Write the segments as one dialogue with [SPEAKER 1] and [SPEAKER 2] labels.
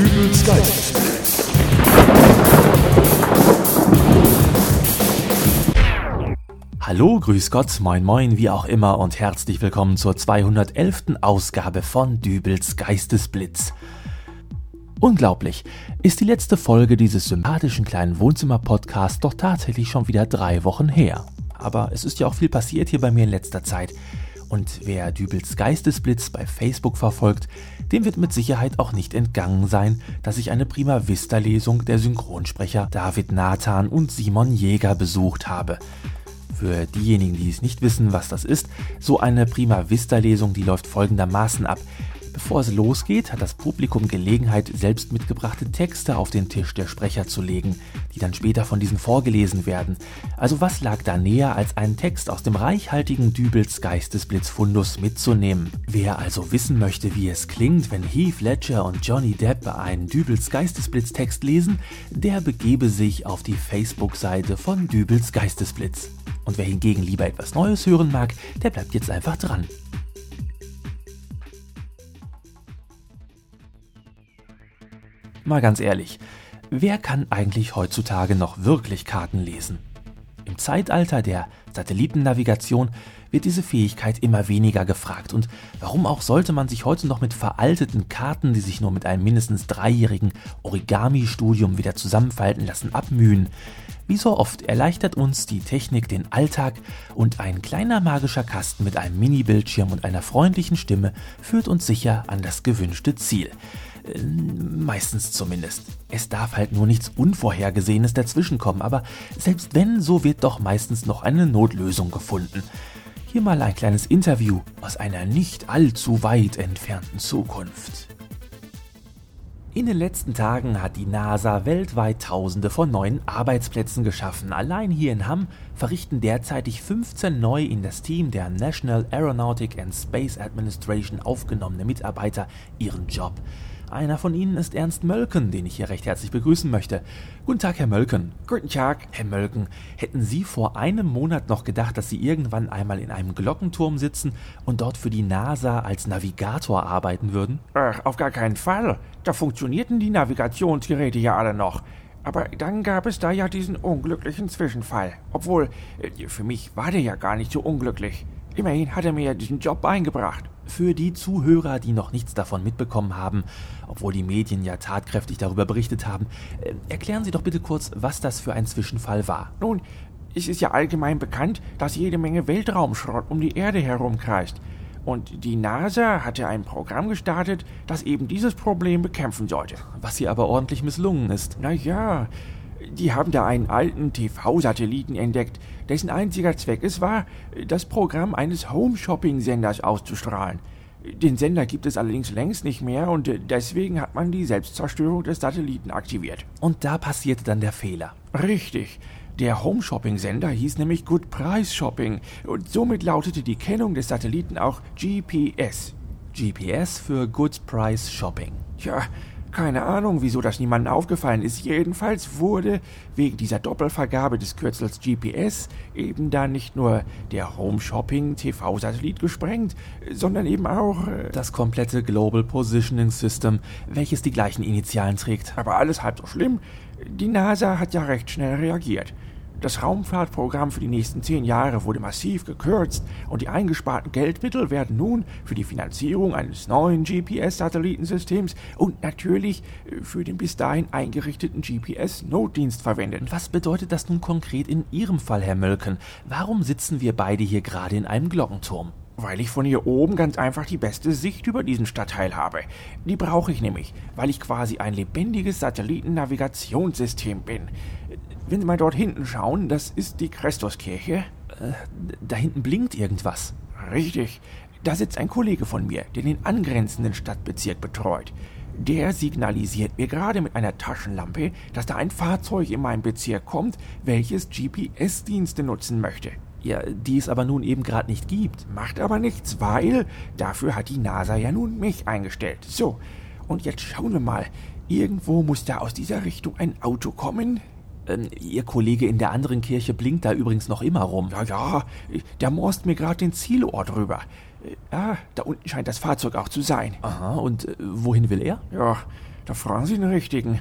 [SPEAKER 1] Dübels Geistesblitz.
[SPEAKER 2] Hallo, grüß Gott, moin moin, wie auch immer und herzlich willkommen zur 211. Ausgabe von Dübels Geistesblitz. Unglaublich, ist die letzte Folge dieses sympathischen kleinen Wohnzimmer-Podcasts doch tatsächlich schon wieder drei Wochen her. Aber es ist ja auch viel passiert hier bei mir in letzter Zeit. Und wer Dübels Geistesblitz bei Facebook verfolgt, dem wird mit Sicherheit auch nicht entgangen sein, dass ich eine Prima Vista Lesung der Synchronsprecher David Nathan und Simon Jäger besucht habe. Für diejenigen, die es nicht wissen, was das ist, so eine Prima Vista Lesung, die läuft folgendermaßen ab. Bevor es losgeht, hat das Publikum Gelegenheit, selbst mitgebrachte Texte auf den Tisch der Sprecher zu legen, die dann später von diesen vorgelesen werden. Also was lag da näher, als einen Text aus dem reichhaltigen Dübels Geistesblitzfundus mitzunehmen? Wer also wissen möchte, wie es klingt, wenn Heath Ledger und Johnny Depp einen Dübels Geistesblitztext lesen, der begebe sich auf die Facebook-Seite von Dübels Geistesblitz. Und wer hingegen lieber etwas Neues hören mag, der bleibt jetzt einfach dran. Mal ganz ehrlich, wer kann eigentlich heutzutage noch wirklich Karten lesen? Im Zeitalter der Satellitennavigation wird diese Fähigkeit immer weniger gefragt. Und warum auch sollte man sich heute noch mit veralteten Karten, die sich nur mit einem mindestens dreijährigen Origami-Studium wieder zusammenfalten lassen, abmühen? Wie so oft erleichtert uns die Technik den Alltag und ein kleiner magischer Kasten mit einem Mini-Bildschirm und einer freundlichen Stimme führt uns sicher an das gewünschte Ziel. Äh, meistens zumindest. Es darf halt nur nichts Unvorhergesehenes dazwischenkommen, aber selbst wenn, so wird doch meistens noch eine Notlösung gefunden. Hier mal ein kleines Interview aus einer nicht allzu weit entfernten Zukunft. In den letzten Tagen hat die NASA weltweit Tausende von neuen Arbeitsplätzen geschaffen. Allein hier in Hamm verrichten derzeitig 15 neu in das Team der National Aeronautic and Space Administration aufgenommene Mitarbeiter ihren Job. Einer von ihnen ist Ernst Mölken, den ich hier recht herzlich begrüßen möchte. Guten Tag, Herr Mölken.
[SPEAKER 3] Guten Tag.
[SPEAKER 2] Herr Mölken, hätten Sie vor einem Monat noch gedacht, dass Sie irgendwann einmal in einem Glockenturm sitzen und dort für die NASA als Navigator arbeiten würden?
[SPEAKER 3] Ach, auf gar keinen Fall. Da funktionierten die Navigationsgeräte ja alle noch. Aber dann gab es da ja diesen unglücklichen Zwischenfall. Obwohl, äh, für mich war der ja gar nicht so unglücklich. Immerhin hat er mir ja diesen Job eingebracht.
[SPEAKER 2] Für die Zuhörer, die noch nichts davon mitbekommen haben, obwohl die Medien ja tatkräftig darüber berichtet haben, äh, erklären Sie doch bitte kurz, was das für ein Zwischenfall war.
[SPEAKER 3] Nun, es ist ja allgemein bekannt, dass jede Menge Weltraumschrott um die Erde herumkreist. Und die NASA hatte ein Programm gestartet, das eben dieses Problem bekämpfen sollte.
[SPEAKER 2] Was hier aber ordentlich misslungen ist.
[SPEAKER 3] Na ja, die haben da einen alten TV-Satelliten entdeckt, dessen einziger Zweck es war, das Programm eines Home-Shopping-Senders auszustrahlen. Den Sender gibt es allerdings längst nicht mehr und deswegen hat man die Selbstzerstörung des Satelliten aktiviert.
[SPEAKER 2] Und da passierte dann der Fehler.
[SPEAKER 3] Richtig. Der Home-Shopping-Sender hieß nämlich Good Price Shopping und somit lautete die Kennung des Satelliten auch GPS.
[SPEAKER 2] GPS für Good Price Shopping.
[SPEAKER 3] Tja, keine Ahnung, wieso das niemandem aufgefallen ist. Jedenfalls wurde wegen dieser Doppelvergabe des Kürzels GPS eben da nicht nur der Home Shopping TV-Satellit gesprengt, sondern eben auch
[SPEAKER 2] äh das komplette Global Positioning System, welches die gleichen Initialen trägt.
[SPEAKER 3] Aber alles halb so schlimm. Die NASA hat ja recht schnell reagiert. Das Raumfahrtprogramm für die nächsten zehn Jahre wurde massiv gekürzt und die eingesparten Geldmittel werden nun für die Finanzierung eines neuen GPS-Satellitensystems und natürlich äh, für den bis dahin eingerichteten GPS-Notdienst verwendet.
[SPEAKER 2] Was bedeutet das nun konkret in Ihrem Fall, Herr Mölken? Warum sitzen wir beide hier gerade in einem Glockenturm?
[SPEAKER 3] Weil ich von hier oben ganz einfach die beste Sicht über diesen Stadtteil habe. Die brauche ich nämlich, weil ich quasi ein lebendiges Satellitennavigationssystem bin. Wenn Sie mal dort hinten schauen, das ist die Christuskirche.
[SPEAKER 2] Äh, da hinten blinkt irgendwas.
[SPEAKER 3] Richtig. Da sitzt ein Kollege von mir, der den angrenzenden Stadtbezirk betreut. Der signalisiert mir gerade mit einer Taschenlampe, dass da ein Fahrzeug in meinem Bezirk kommt, welches GPS-Dienste nutzen möchte.
[SPEAKER 2] Ja, die es aber nun eben gerade nicht gibt.
[SPEAKER 3] Macht aber nichts, weil dafür hat die NASA ja nun mich eingestellt. So, und jetzt schauen wir mal. Irgendwo muss da aus dieser Richtung ein Auto kommen.
[SPEAKER 2] Ähm, Ihr Kollege in der anderen Kirche blinkt da übrigens noch immer rum.
[SPEAKER 3] Ja, ja, der morst mir gerade den Zielort rüber. Ja, da unten scheint das Fahrzeug auch zu sein.
[SPEAKER 2] Aha, und äh, wohin will er?
[SPEAKER 3] Ja, Da fragen Sie den Richtigen.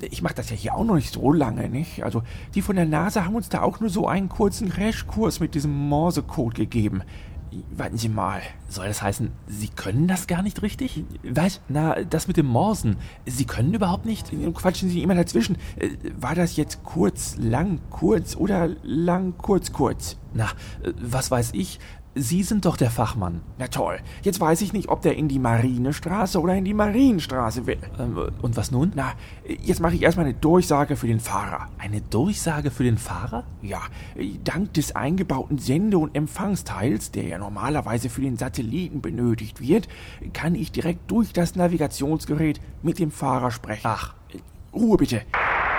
[SPEAKER 3] Ich mache das ja hier auch noch nicht so lange, nicht? Also, die von der NASA haben uns da auch nur so einen kurzen Crashkurs mit diesem Morsecode gegeben. Warten Sie mal.
[SPEAKER 2] Soll das heißen, Sie können das gar nicht richtig? Was? Na, das mit dem Morsen. Sie können überhaupt nicht?
[SPEAKER 3] Quatschen Sie immer dazwischen. Äh, war das jetzt kurz, lang, kurz oder lang, kurz, kurz?
[SPEAKER 2] Na, äh, was weiß ich? Sie sind doch der Fachmann.
[SPEAKER 3] Na toll. Jetzt weiß ich nicht, ob der in die Marinestraße oder in die Marienstraße will.
[SPEAKER 2] Ähm, und was nun?
[SPEAKER 3] Na, jetzt mache ich erstmal eine Durchsage für den Fahrer.
[SPEAKER 2] Eine Durchsage für den Fahrer?
[SPEAKER 3] Ja, dank des eingebauten Sende- und Empfangsteils, der ja normalerweise für den Satelliten benötigt wird, kann ich direkt durch das Navigationsgerät mit dem Fahrer sprechen.
[SPEAKER 2] Ach,
[SPEAKER 3] Ruhe bitte.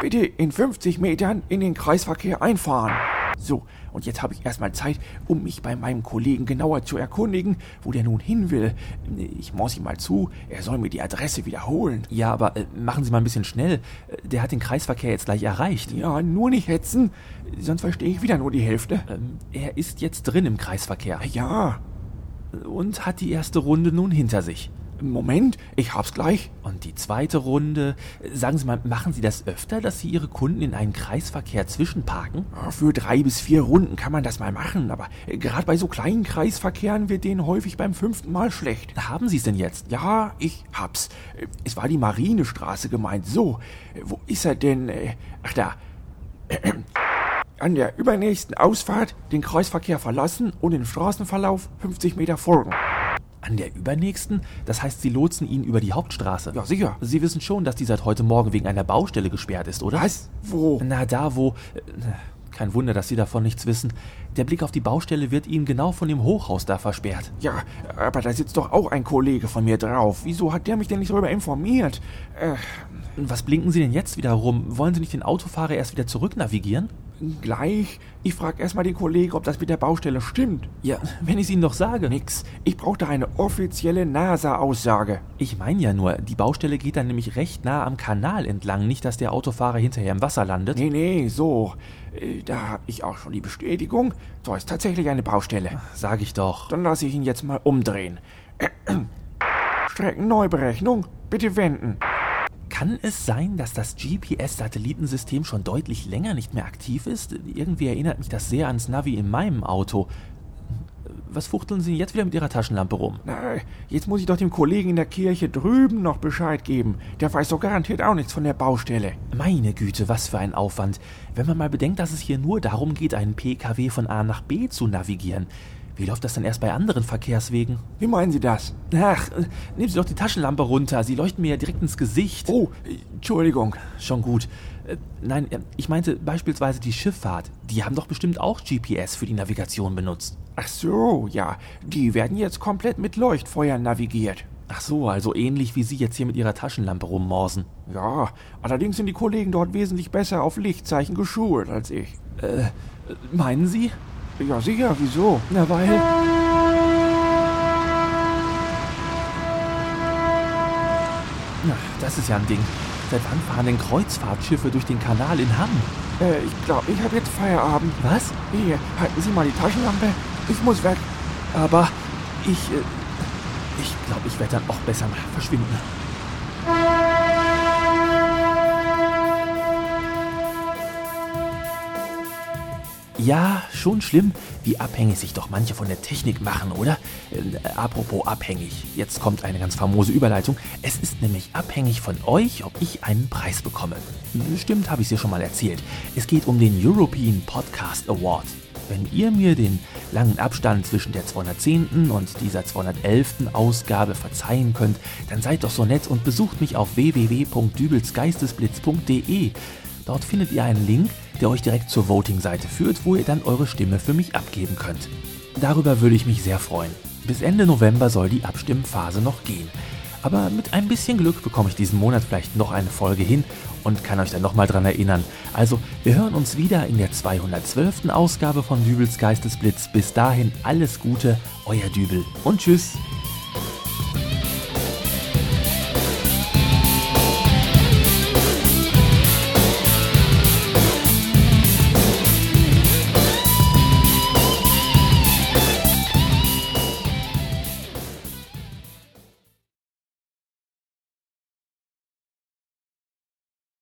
[SPEAKER 3] Bitte in 50 Metern in den Kreisverkehr einfahren. So, und jetzt habe ich erstmal Zeit, um mich bei meinem Kollegen genauer zu erkundigen, wo der nun hin will. Ich muss ihm mal zu, er soll mir die Adresse wiederholen.
[SPEAKER 2] Ja, aber äh, machen Sie mal ein bisschen schnell. Der hat den Kreisverkehr jetzt gleich erreicht.
[SPEAKER 3] Ja, nur nicht hetzen, sonst verstehe ich wieder nur die Hälfte.
[SPEAKER 2] Ähm, er ist jetzt drin im Kreisverkehr.
[SPEAKER 3] Ja.
[SPEAKER 2] Und hat die erste Runde nun hinter sich.
[SPEAKER 3] Moment, ich hab's gleich.
[SPEAKER 2] Und die zweite Runde. Sagen Sie mal, machen Sie das öfter, dass Sie Ihre Kunden in einen Kreisverkehr zwischenparken?
[SPEAKER 3] Für drei bis vier Runden kann man das mal machen, aber gerade bei so kleinen Kreisverkehren wird denen häufig beim fünften Mal schlecht.
[SPEAKER 2] Haben Sie es denn jetzt?
[SPEAKER 3] Ja, ich hab's. Es war die Marinestraße gemeint. So, wo ist er denn? Ach da. An der übernächsten Ausfahrt den Kreisverkehr verlassen und den Straßenverlauf 50 Meter folgen.
[SPEAKER 2] An der übernächsten? Das heißt, Sie lotsen ihn über die Hauptstraße?
[SPEAKER 3] Ja, sicher.
[SPEAKER 2] Sie wissen schon, dass die seit heute Morgen wegen einer Baustelle gesperrt ist, oder?
[SPEAKER 3] Was? Wo?
[SPEAKER 2] Na, da wo. Äh, kein Wunder, dass Sie davon nichts wissen. Der Blick auf die Baustelle wird Ihnen genau von dem Hochhaus da versperrt.
[SPEAKER 3] Ja, aber da sitzt doch auch ein Kollege von mir drauf. Wieso hat der mich denn nicht darüber informiert?
[SPEAKER 2] Äh, Was blinken Sie denn jetzt wieder rum? Wollen Sie nicht den Autofahrer erst wieder zurück navigieren?
[SPEAKER 3] Gleich. Ich frage erstmal den Kollegen, ob das mit der Baustelle stimmt.
[SPEAKER 2] Ja, wenn ich es Ihnen doch sage.
[SPEAKER 3] Nix. Ich brauche da eine offizielle NASA-Aussage.
[SPEAKER 2] Ich meine ja nur, die Baustelle geht dann nämlich recht nah am Kanal entlang. Nicht, dass der Autofahrer hinterher im Wasser landet.
[SPEAKER 3] Nee, nee, so. Äh, Da habe ich auch schon die Bestätigung. Da ist tatsächlich eine Baustelle.
[SPEAKER 2] Sag ich doch.
[SPEAKER 3] Dann lasse ich ihn jetzt mal umdrehen. Streckenneuberechnung. Bitte wenden.
[SPEAKER 2] Kann es sein, dass das GPS-Satellitensystem schon deutlich länger nicht mehr aktiv ist? Irgendwie erinnert mich das sehr ans Navi in meinem Auto. Was fuchteln Sie jetzt wieder mit Ihrer Taschenlampe rum?
[SPEAKER 3] Na, jetzt muss ich doch dem Kollegen in der Kirche drüben noch Bescheid geben. Der weiß doch garantiert auch nichts von der Baustelle.
[SPEAKER 2] Meine Güte, was für ein Aufwand. Wenn man mal bedenkt, dass es hier nur darum geht, einen PKW von A nach B zu navigieren. Wie läuft das denn erst bei anderen Verkehrswegen?
[SPEAKER 3] Wie meinen Sie das?
[SPEAKER 2] Ach, äh, nehmen Sie doch die Taschenlampe runter. Sie leuchten mir ja direkt ins Gesicht.
[SPEAKER 3] Oh, Entschuldigung.
[SPEAKER 2] Schon gut. Äh, nein, äh, ich meinte beispielsweise die Schifffahrt. Die haben doch bestimmt auch GPS für die Navigation benutzt.
[SPEAKER 3] Ach so, ja. Die werden jetzt komplett mit Leuchtfeuer navigiert.
[SPEAKER 2] Ach so, also ähnlich wie Sie jetzt hier mit Ihrer Taschenlampe rummorsen.
[SPEAKER 3] Ja, allerdings sind die Kollegen dort wesentlich besser auf Lichtzeichen geschult als ich.
[SPEAKER 2] Äh, meinen Sie?
[SPEAKER 3] Ja, sicher, wieso?
[SPEAKER 2] Na, weil. Na, das ist ja ein Ding. Seit wann fahren denn Kreuzfahrtschiffe durch den Kanal in Hamm?
[SPEAKER 3] Äh, ich glaube, ich habe jetzt Feierabend.
[SPEAKER 2] Was?
[SPEAKER 3] Hier, halten Sie mal die Taschenlampe. Ich muss weg.
[SPEAKER 2] Aber ich. Äh, ich glaube, ich werde dann auch besser mal verschwinden. Ja, schon schlimm, wie abhängig sich doch manche von der Technik machen, oder? Äh, apropos abhängig, jetzt kommt eine ganz famose Überleitung. Es ist nämlich abhängig von euch, ob ich einen Preis bekomme. Stimmt, habe ich dir schon mal erzählt. Es geht um den European Podcast Award. Wenn ihr mir den langen Abstand zwischen der 210. und dieser 211. Ausgabe verzeihen könnt, dann seid doch so nett und besucht mich auf www.dübelsgeistesblitz.de. Dort findet ihr einen Link, der euch direkt zur Voting-Seite führt, wo ihr dann eure Stimme für mich abgeben könnt. Darüber würde ich mich sehr freuen. Bis Ende November soll die Abstimmphase noch gehen. Aber mit ein bisschen Glück bekomme ich diesen Monat vielleicht noch eine Folge hin und kann euch dann nochmal dran erinnern. Also, wir hören uns wieder in der 212. Ausgabe von Dübels Geistesblitz. Bis dahin alles Gute, euer Dübel und tschüss.